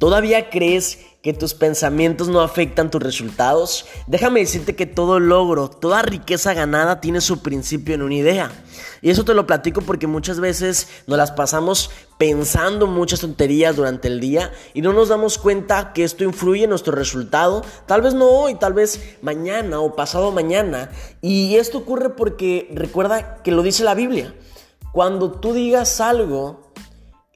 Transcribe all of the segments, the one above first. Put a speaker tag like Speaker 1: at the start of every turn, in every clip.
Speaker 1: ¿Todavía crees que tus pensamientos no afectan tus resultados? Déjame decirte que todo logro, toda riqueza ganada tiene su principio en una idea. Y eso te lo platico porque muchas veces nos las pasamos pensando muchas tonterías durante el día y no nos damos cuenta que esto influye en nuestro resultado, tal vez no hoy, tal vez mañana o pasado mañana. Y esto ocurre porque recuerda que lo dice la Biblia. Cuando tú digas algo,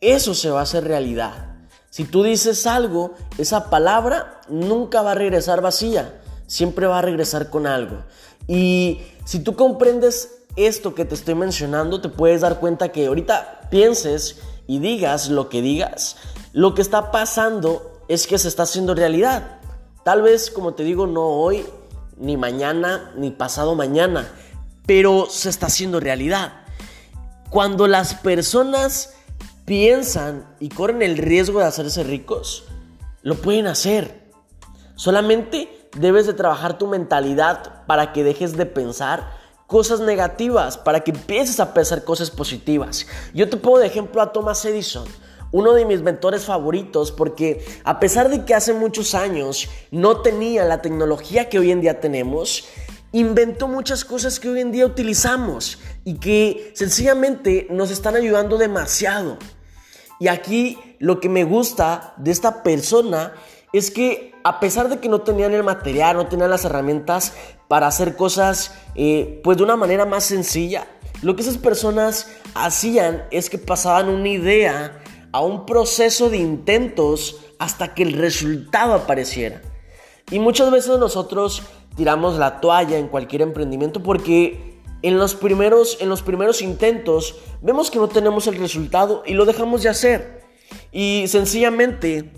Speaker 1: eso se va a hacer realidad. Si tú dices algo, esa palabra nunca va a regresar vacía, siempre va a regresar con algo. Y si tú comprendes esto que te estoy mencionando, te puedes dar cuenta que ahorita pienses y digas lo que digas, lo que está pasando es que se está haciendo realidad. Tal vez, como te digo, no hoy, ni mañana, ni pasado mañana, pero se está haciendo realidad. Cuando las personas piensan y corren el riesgo de hacerse ricos, lo pueden hacer. Solamente debes de trabajar tu mentalidad para que dejes de pensar cosas negativas, para que empieces a pensar cosas positivas. Yo te pongo de ejemplo a Thomas Edison, uno de mis mentores favoritos, porque a pesar de que hace muchos años no tenía la tecnología que hoy en día tenemos, inventó muchas cosas que hoy en día utilizamos y que sencillamente nos están ayudando demasiado. Y aquí lo que me gusta de esta persona es que a pesar de que no tenían el material, no tenían las herramientas para hacer cosas eh, pues de una manera más sencilla, lo que esas personas hacían es que pasaban una idea a un proceso de intentos hasta que el resultado apareciera. Y muchas veces nosotros tiramos la toalla en cualquier emprendimiento porque en los primeros, en los primeros intentos vemos que no tenemos el resultado y lo dejamos de hacer. Y sencillamente,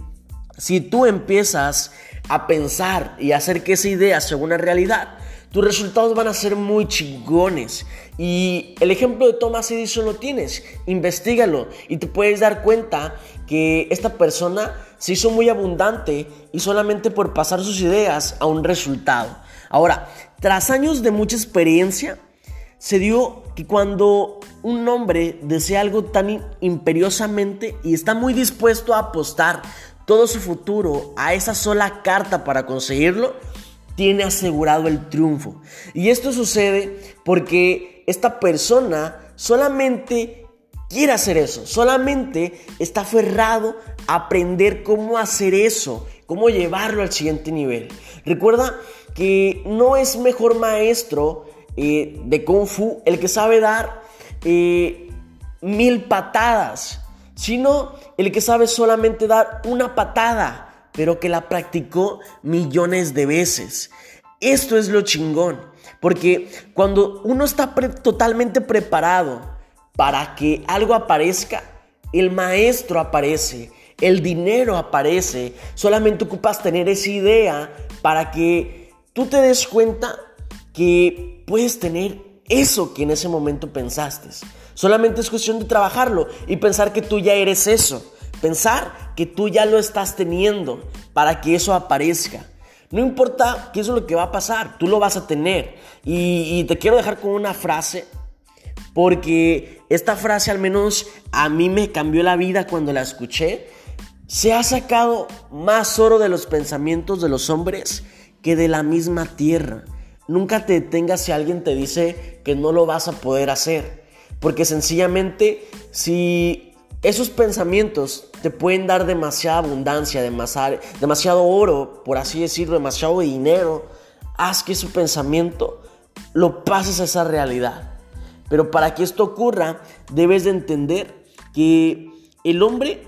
Speaker 1: si tú empiezas a pensar y hacer que esa idea sea una realidad, tus resultados van a ser muy chingones. Y el ejemplo de Thomas Edison lo tienes, investigalo y te puedes dar cuenta que esta persona se hizo muy abundante y solamente por pasar sus ideas a un resultado. Ahora, tras años de mucha experiencia, se dio que cuando un hombre desea algo tan imperiosamente y está muy dispuesto a apostar todo su futuro a esa sola carta para conseguirlo, tiene asegurado el triunfo. Y esto sucede porque esta persona solamente quiere hacer eso, solamente está aferrado a aprender cómo hacer eso, cómo llevarlo al siguiente nivel. Recuerda que no es mejor maestro eh, de Kung Fu el que sabe dar eh, mil patadas, sino el que sabe solamente dar una patada, pero que la practicó millones de veces. Esto es lo chingón, porque cuando uno está totalmente preparado para que algo aparezca, el maestro aparece, el dinero aparece, solamente ocupas tener esa idea para que tú te des cuenta que puedes tener eso que en ese momento pensaste. Solamente es cuestión de trabajarlo y pensar que tú ya eres eso. Pensar que tú ya lo estás teniendo para que eso aparezca. No importa qué es lo que va a pasar, tú lo vas a tener. Y, y te quiero dejar con una frase, porque esta frase al menos a mí me cambió la vida cuando la escuché. Se ha sacado más oro de los pensamientos de los hombres que de la misma tierra. Nunca te detengas si alguien te dice que no lo vas a poder hacer. Porque sencillamente si esos pensamientos te pueden dar demasiada abundancia, demasiado oro, por así decirlo, demasiado dinero, haz que ese pensamiento lo pases a esa realidad. Pero para que esto ocurra, debes de entender que el hombre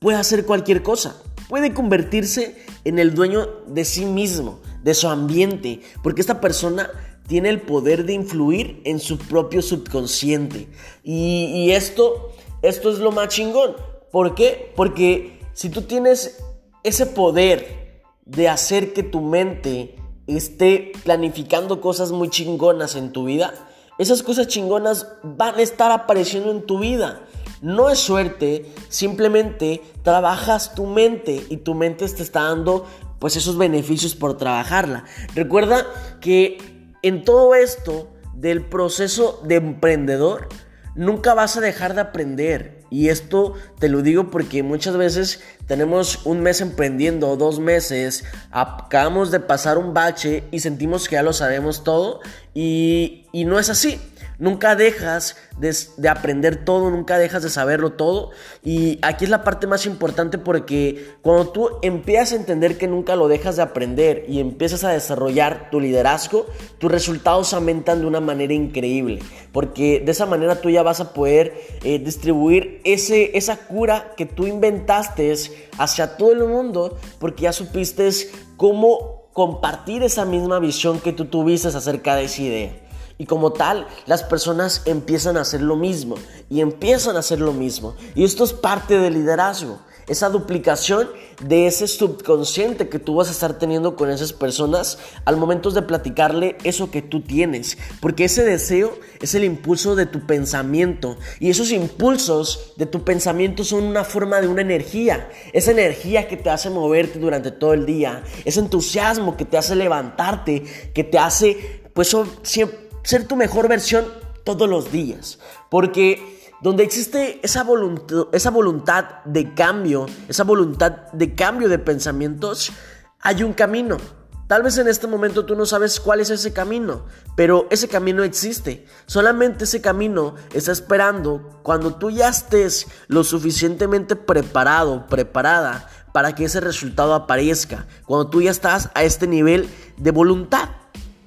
Speaker 1: puede hacer cualquier cosa. Puede convertirse en el dueño de sí mismo de su ambiente, porque esta persona tiene el poder de influir en su propio subconsciente. Y, esto, esto es lo más chingón. ¿Por qué? Porque si tú tienes ese poder de hacer que tu mente esté planificando cosas muy chingonas en tu vida, esas cosas chingonas van a estar apareciendo en tu vida. No es suerte, simplemente trabajas tu mente y tu mente te está dando pues esos beneficios por trabajarla. Recuerda que en todo esto del proceso de emprendedor, nunca vas a dejar de aprender. Y esto te lo digo porque muchas veces tenemos un mes emprendiendo, dos meses, acabamos de pasar un bache y sentimos que ya lo sabemos todo y, y no es así. Nunca dejas de, aprender todo, nunca dejas de saberlo todo. Y aquí es la parte más importante porque cuando tú empiezas a entender que nunca lo dejas de aprender y empiezas a desarrollar tu liderazgo, tus resultados aumentan de una manera increíble. Porque de esa manera tú ya vas a poder eh, distribuir ese, esa cura que tú inventaste hacia todo el mundo porque ya supiste cómo compartir esa misma visión que tú tuviste acerca de esa idea. Y como tal, las personas empiezan a hacer lo mismo y empiezan a hacer lo mismo. Y esto es parte del liderazgo. Esa duplicación de ese subconsciente que tú vas a estar teniendo con esas personas al momento de platicarle eso que tú tienes. Porque ese deseo es el impulso de tu pensamiento. Y esos impulsos de tu pensamiento son una forma de una energía. Esa energía que te hace moverte durante todo el día. Ese entusiasmo que te hace levantarte. Que te hace, pues, ser tu mejor versión todos los días. Porque donde existe esa voluntad, esa voluntad de cambio, esa voluntad de cambio de pensamientos, hay un camino. Tal vez en este momento tú no sabes cuál es ese camino, pero ese camino existe. Solamente ese camino está esperando cuando tú ya estés lo suficientemente preparado, preparada para que ese resultado aparezca. Cuando tú ya estás a este nivel de voluntad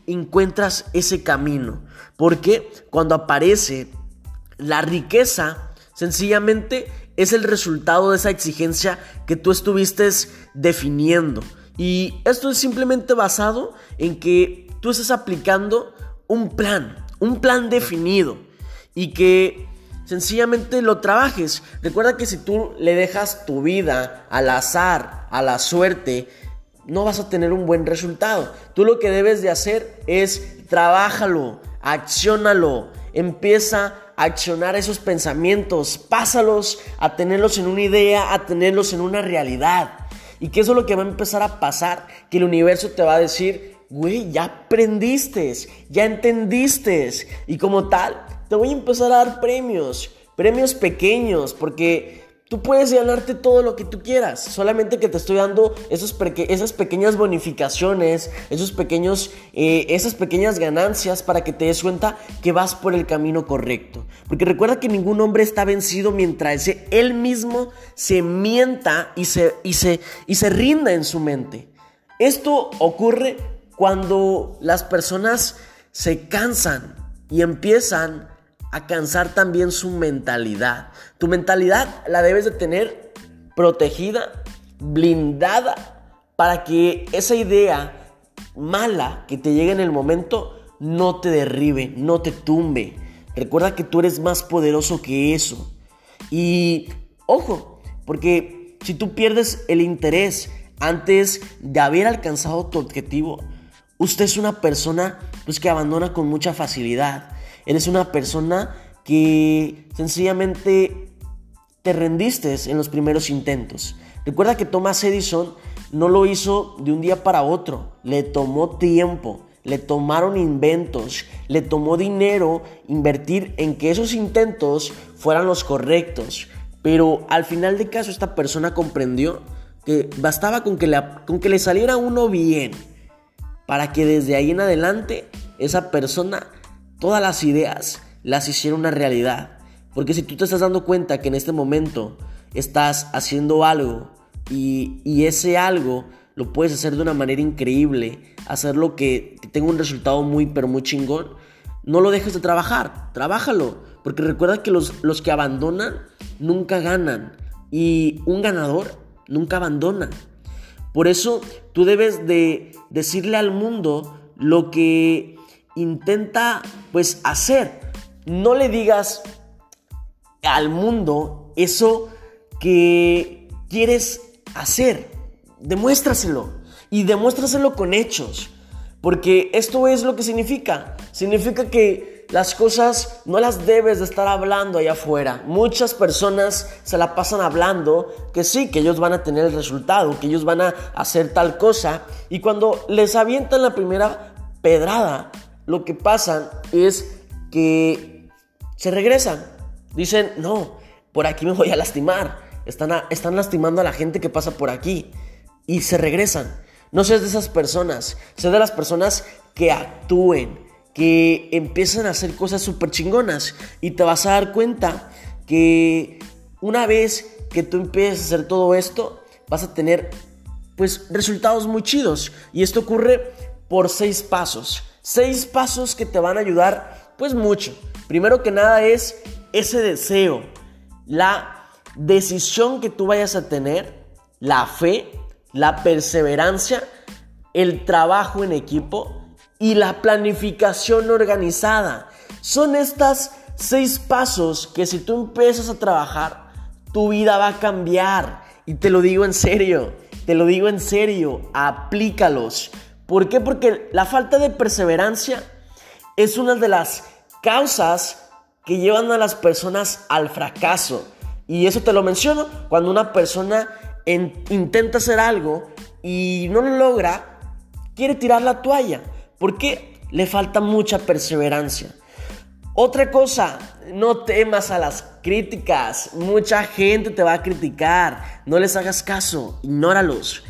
Speaker 1: encuentras ese camino. Porque cuando aparece la riqueza, sencillamente es el resultado de esa exigencia que tú estuviste definiendo. Y esto es simplemente basado en que tú estás aplicando un plan, un plan definido y que sencillamente lo trabajes. Recuerda que si tú le dejas tu vida al azar, a la suerte, no vas a tener un buen resultado. Tú lo que debes de hacer es trabájalo, acciónalo, empieza a accionar esos pensamientos, pásalos a tenerlos en una idea, a tenerlos en una realidad. Y que eso es lo que va a empezar a pasar, que el universo te va a decir, güey, ya aprendiste, ya entendiste. Y como tal, te voy a empezar a dar premios, premios pequeños, porque Tú puedes ganarte todo lo que tú quieras, solamente que te estoy dando esos esas pequeñas bonificaciones, esos pequeños, eh, esas pequeñas ganancias para que te des cuenta que vas por el camino correcto. Porque recuerda que ningún hombre está vencido mientras él mismo se mienta y se, y se, y se rinda en su mente. Esto ocurre cuando las personas se cansan y empiezan a cansar también su mentalidad. Tu mentalidad la debes de tener protegida, blindada, para que esa idea mala que te llegue en el momento no te derribe, no te tumbe. Recuerda que tú eres más poderoso que eso. Y ojo, porque si tú pierdes el interés antes de haber alcanzado tu objetivo, usted es una persona pues, que abandona con mucha facilidad. Eres una persona que sencillamente te rendiste en los primeros intentos. Recuerda que Thomas Edison no lo hizo de un día para otro, le tomó tiempo, le tomaron inventos, le tomó dinero invertir en que esos intentos fueran los correctos. Pero al final de caso esta persona comprendió que bastaba con que, le, con que le saliera uno bien para que desde ahí en adelante esa persona todas las ideas las hicieron una realidad. Porque si tú te estás dando cuenta que en este momento estás haciendo algo y, ese algo lo puedes hacer de una manera increíble, hacerlo que, que tenga un resultado muy, pero muy chingón, no lo dejes de trabajar, trabájalo. Porque recuerda que los, los que abandonan nunca ganan. Y un ganador nunca abandona. Por eso tú debes de decirle al mundo lo que intenta pues hacer. No le digas al mundo eso que quieres hacer. Demuéstraselo y demuéstraselo con hechos. Porque esto es lo que significa. Significa que las cosas no las debes de estar hablando allá afuera. Muchas personas se la pasan hablando que sí, que ellos van a tener el resultado, que ellos van a hacer tal cosa. Y cuando les avientan la primera pedrada, lo que pasa es que se regresan. Dicen, no, por aquí me voy a lastimar. Están, están lastimando a la gente que pasa por aquí y se regresan. No seas de esas personas, sé de las personas que actúen, que empiezan a hacer cosas súper chingonas y te vas a dar cuenta que una vez que tú empieces a hacer todo esto, vas a tener pues resultados muy chidos. Y esto ocurre por seis pasos. Seis pasos que te van a ayudar pues mucho. Primero que nada es ese deseo, la decisión que tú vayas a tener, la fe, la perseverancia, el trabajo en equipo y la planificación organizada. Son estas seis pasos que si tú empiezas a trabajar, tu vida va a cambiar. Y te lo digo en serio, te lo digo en serio, aplícalos. ¿Por qué? Porque la falta de perseverancia es una de las causas que llevan a las personas al fracaso. Y eso te lo menciono cuando una persona intenta hacer algo y no lo logra, quiere tirar la toalla. Porque le falta mucha perseverancia. Otra cosa, no temas a las críticas. Mucha gente te va a criticar. No les hagas caso, ignóralos.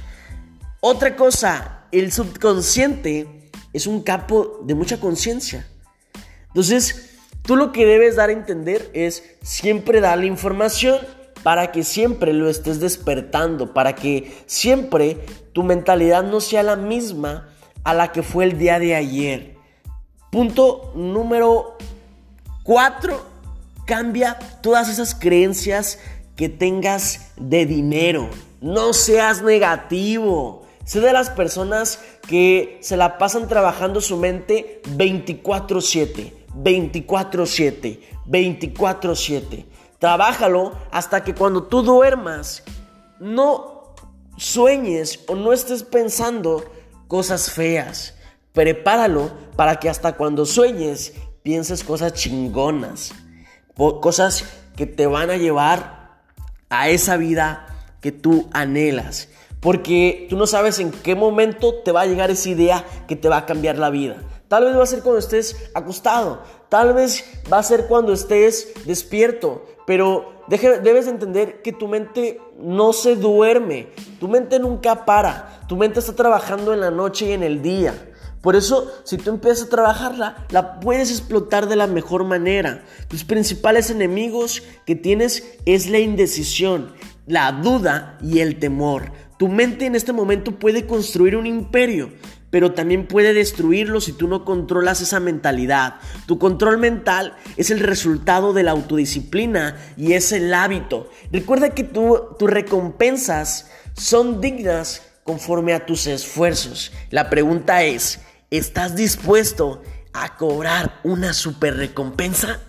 Speaker 1: Otra cosa, el subconsciente es un capo de mucha conciencia. Entonces, tú lo que debes dar a entender es siempre darle información para que siempre lo estés despertando, para que siempre tu mentalidad no sea la misma a la que fue el día de ayer. Punto número Cuatro, cambia todas esas creencias que tengas de dinero. No seas negativo. Sé de las personas que se la pasan trabajando su mente 24/7, 24/7, 24/7. Trabájalo hasta que cuando tú duermas no sueñes o no estés pensando cosas feas. Prepáralo para que hasta cuando sueñes pienses cosas chingonas, cosas que te van a llevar a esa vida que tú anhelas. Porque tú no sabes en qué momento te va a llegar esa idea que te va a cambiar la vida. Tal vez va a ser cuando estés acostado, tal vez va a ser cuando estés despierto, pero debes entender que tu mente no se duerme, tu mente nunca para, tu mente está trabajando en la noche y en el día. Por eso, si tú empiezas a trabajarla, la puedes explotar de la mejor manera. Tus principales enemigos que tienes es la indecisión, la duda y el temor. Tu mente en este momento puede construir un imperio, pero también puede destruirlo si tú no controlas esa mentalidad. Tu control mental es el resultado de la autodisciplina y es el hábito. Recuerda que tus recompensas son dignas conforme a tus esfuerzos. La pregunta es, ¿estás dispuesto a cobrar una super recompensa?